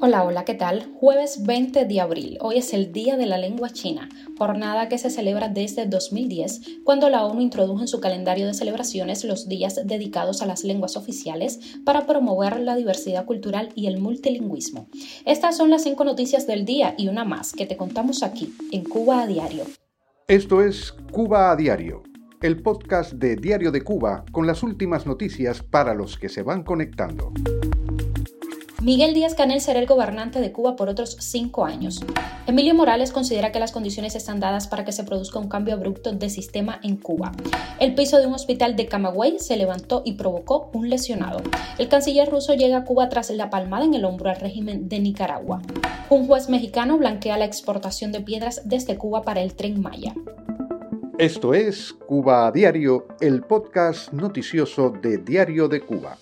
Hola, hola, ¿qué tal? Jueves 20 de abril. Hoy es el Día de la Lengua China, jornada que se celebra desde 2010, cuando la ONU introdujo en su calendario de celebraciones los días dedicados a las lenguas oficiales para promover la diversidad cultural y el multilingüismo. Estas son las cinco noticias del día y una más que te contamos aquí, en Cuba a Diario. Esto es Cuba a Diario, el podcast de Diario de Cuba con las últimas noticias para los que se van conectando. Miguel Díaz Canel será el gobernante de Cuba por otros cinco años. Emilio Morales considera que las condiciones están dadas para que se produzca un cambio abrupto de sistema en Cuba. El piso de un hospital de Camagüey se levantó y provocó un lesionado. El canciller ruso llega a Cuba tras la palmada en el hombro al régimen de Nicaragua. Un juez mexicano blanquea la exportación de piedras desde Cuba para el tren Maya. Esto es Cuba a Diario, el podcast noticioso de Diario de Cuba.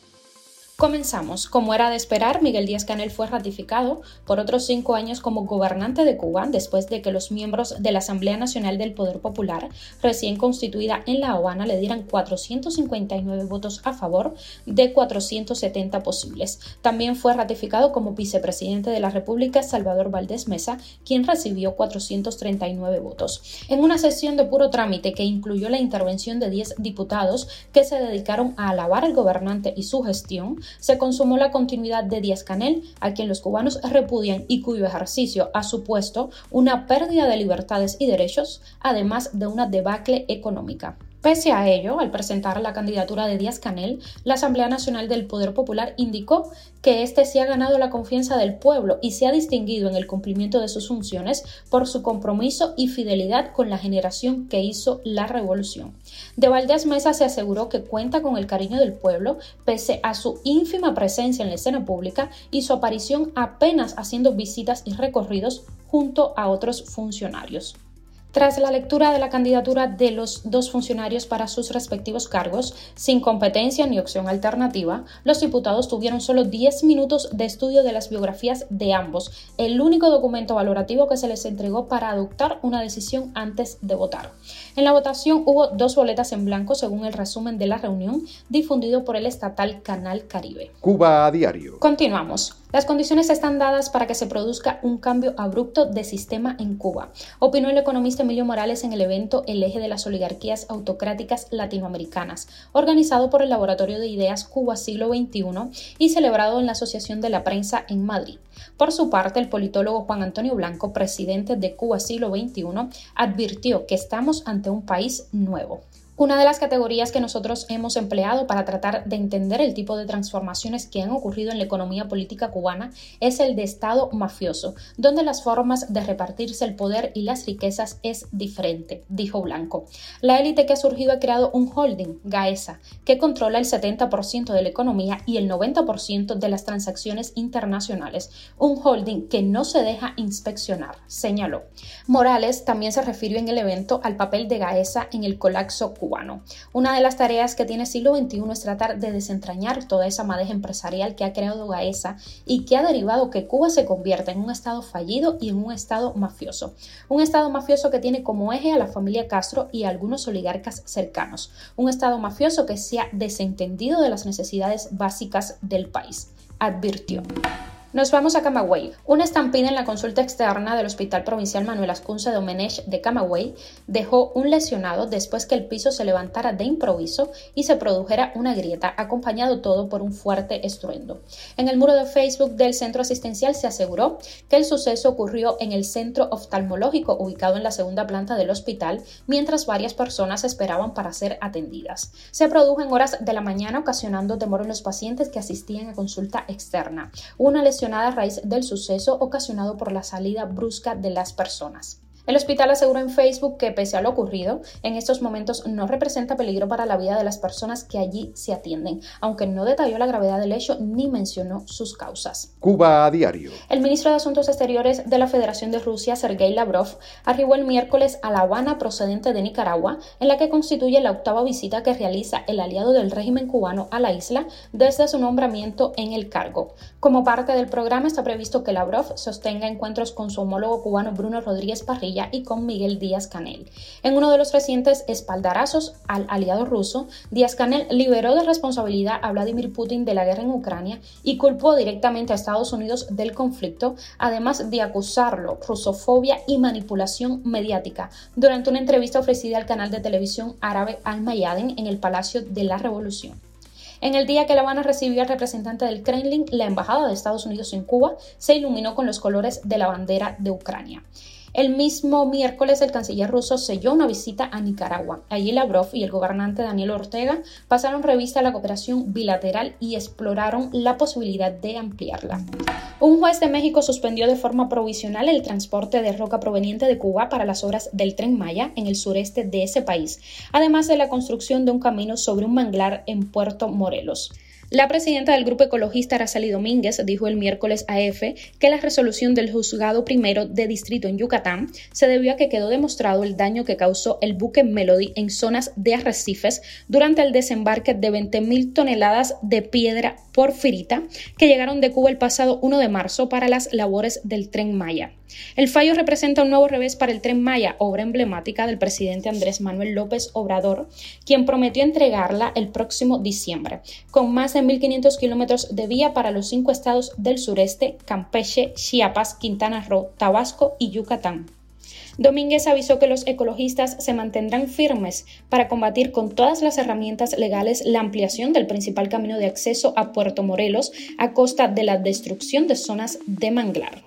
Comenzamos. Como era de esperar, Miguel Díaz Canel fue ratificado por otros cinco años como gobernante de Cuba después de que los miembros de la Asamblea Nacional del Poder Popular, recién constituida en La Habana, le dieran 459 votos a favor de 470 posibles. También fue ratificado como vicepresidente de la República Salvador Valdés Mesa, quien recibió 439 votos. En una sesión de puro trámite que incluyó la intervención de 10 diputados que se dedicaron a alabar al gobernante y su gestión, se consumó la continuidad de Díaz Canel, a quien los cubanos repudian y cuyo ejercicio ha supuesto una pérdida de libertades y derechos, además de una debacle económica. Pese a ello, al presentar la candidatura de Díaz Canel, la Asamblea Nacional del Poder Popular indicó que éste se ha ganado la confianza del pueblo y se ha distinguido en el cumplimiento de sus funciones por su compromiso y fidelidad con la generación que hizo la revolución. De Valdés Mesa se aseguró que cuenta con el cariño del pueblo pese a su ínfima presencia en la escena pública y su aparición apenas haciendo visitas y recorridos junto a otros funcionarios. Tras la lectura de la candidatura de los dos funcionarios para sus respectivos cargos, sin competencia ni opción alternativa, los diputados tuvieron solo 10 minutos de estudio de las biografías de ambos, el único documento valorativo que se les entregó para adoptar una decisión antes de votar. En la votación hubo dos boletas en blanco según el resumen de la reunión difundido por el estatal Canal Caribe. Cuba a diario. Continuamos. Las condiciones están dadas para que se produzca un cambio abrupto de sistema en Cuba, opinó el economista Emilio Morales en el evento El eje de las oligarquías autocráticas latinoamericanas, organizado por el Laboratorio de Ideas Cuba Siglo XXI y celebrado en la Asociación de la Prensa en Madrid. Por su parte, el politólogo Juan Antonio Blanco, presidente de Cuba Siglo XXI, advirtió que estamos ante un país nuevo. Una de las categorías que nosotros hemos empleado para tratar de entender el tipo de transformaciones que han ocurrido en la economía política cubana es el de Estado mafioso, donde las formas de repartirse el poder y las riquezas es diferente, dijo Blanco. La élite que ha surgido ha creado un holding, Gaesa, que controla el 70% de la economía y el 90% de las transacciones internacionales, un holding que no se deja inspeccionar, señaló. Morales también se refirió en el evento al papel de Gaesa en el colapso cubano una de las tareas que tiene siglo XXI es tratar de desentrañar toda esa madeja empresarial que ha creado Gaesa y que ha derivado que Cuba se convierta en un Estado fallido y en un Estado mafioso. Un Estado mafioso que tiene como eje a la familia Castro y a algunos oligarcas cercanos. Un Estado mafioso que se ha desentendido de las necesidades básicas del país, advirtió. Nos vamos a Camagüey. Una estampida en la consulta externa del Hospital Provincial Manuel Ascunza de de Camagüey dejó un lesionado después que el piso se levantara de improviso y se produjera una grieta, acompañado todo por un fuerte estruendo. En el muro de Facebook del centro asistencial se aseguró que el suceso ocurrió en el centro oftalmológico ubicado en la segunda planta del hospital, mientras varias personas esperaban para ser atendidas. Se produjo en horas de la mañana, ocasionando temor en los pacientes que asistían a consulta externa. Una lesión a raíz del suceso ocasionado por la salida brusca de las personas. El hospital aseguró en Facebook que pese a lo ocurrido, en estos momentos no representa peligro para la vida de las personas que allí se atienden, aunque no detalló la gravedad del hecho ni mencionó sus causas. Cuba a diario. El ministro de Asuntos Exteriores de la Federación de Rusia, Sergei Lavrov, arribó el miércoles a La Habana procedente de Nicaragua, en la que constituye la octava visita que realiza el aliado del régimen cubano a la isla desde su nombramiento en el cargo. Como parte del programa está previsto que Lavrov sostenga encuentros con su homólogo cubano Bruno Rodríguez Parrilla Y con Miguel Díaz Canel. En uno de los recientes espaldarazos al aliado ruso, Díaz Canel liberó de responsabilidad a Vladimir Putin de la guerra en Ucrania y culpó directamente a Estados Unidos del conflicto, además de acusarlo rusofobia y manipulación mediática durante una entrevista ofrecida al canal de televisión árabe Al Mayadin en el Palacio de la Revolución. En el día que La Habana recibió al representante del Kremlin, la Embajada de Estados Unidos en Cuba se iluminó con los colores de la bandera de Ucrania. El mismo miércoles, el canciller ruso selló una visita a Nicaragua. Allí Lavrov y el gobernante Daniel Ortega pasaron revista a la cooperación bilateral y exploraron la posibilidad de ampliarla. Un juez de México suspendió de forma provisional el transporte de roca proveniente de Cuba para las obras del tren Maya en el sureste de ese país, además de la construcción de un camino sobre un manglar en Puerto Morelos. La presidenta del Grupo Ecologista, Araceli Domínguez, dijo el miércoles a EFE que la resolución del juzgado primero de distrito en Yucatán se debió a que quedó demostrado el daño que causó el buque Melody en zonas de arrecifes durante el desembarque de 20.000 toneladas de piedra porfirita que llegaron de Cuba el pasado 1 de marzo para las labores del tren Maya. El fallo representa un nuevo revés para el tren Maya, obra emblemática del presidente Andrés Manuel López Obrador, quien prometió entregarla el próximo diciembre, con más de 1.500 kilómetros de vía para los cinco estados del sureste, Campeche, Chiapas, Quintana Roo, Tabasco y Yucatán. Domínguez avisó que los ecologistas se mantendrán firmes para combatir con todas las herramientas legales la ampliación del principal camino de acceso a Puerto Morelos a costa de la destrucción de zonas de manglar.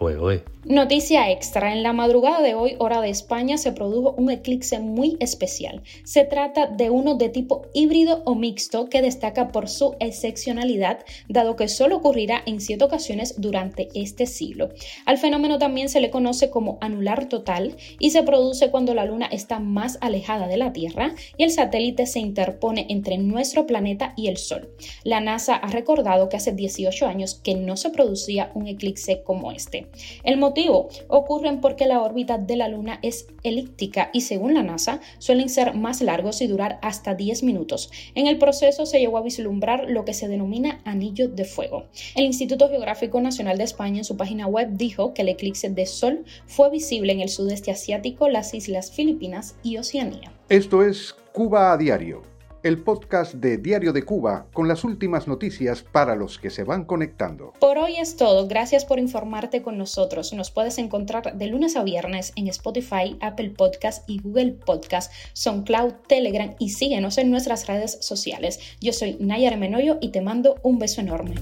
Noticia extra, en la madrugada de hoy, hora de España, se produjo un eclipse muy especial. Se trata de uno de tipo híbrido o mixto que destaca por su excepcionalidad, dado que solo ocurrirá en siete ocasiones durante este siglo. Al fenómeno también se le conoce como anular total y se produce cuando la Luna está más alejada de la Tierra y el satélite se interpone entre nuestro planeta y el Sol. La NASA ha recordado que hace 18 años que no se producía un eclipse como este. El ocurre porque la órbita de la Luna es elíptica y según la NASA suelen ser más largos y durar hasta 10 minutos. En el proceso se llegó a vislumbrar lo que se denomina anillo de fuego. El Instituto Geográfico Nacional de España en su página web dijo que el eclipse de Sol fue visible en el sudeste asiático las Islas Filipinas y Oceanía. Esto es Cuba a Diario, el podcast de Diario de Cuba con las últimas noticias para los que se van conectando. Por hoy es todo, gracias por informarte con nosotros. Nos puedes encontrar de lunes a viernes en Spotify, Apple Podcast y Google Podcast, SoundCloud, Telegram y síguenos en nuestras redes sociales. Yo soy Nayar Menoyo y te mando un beso enorme.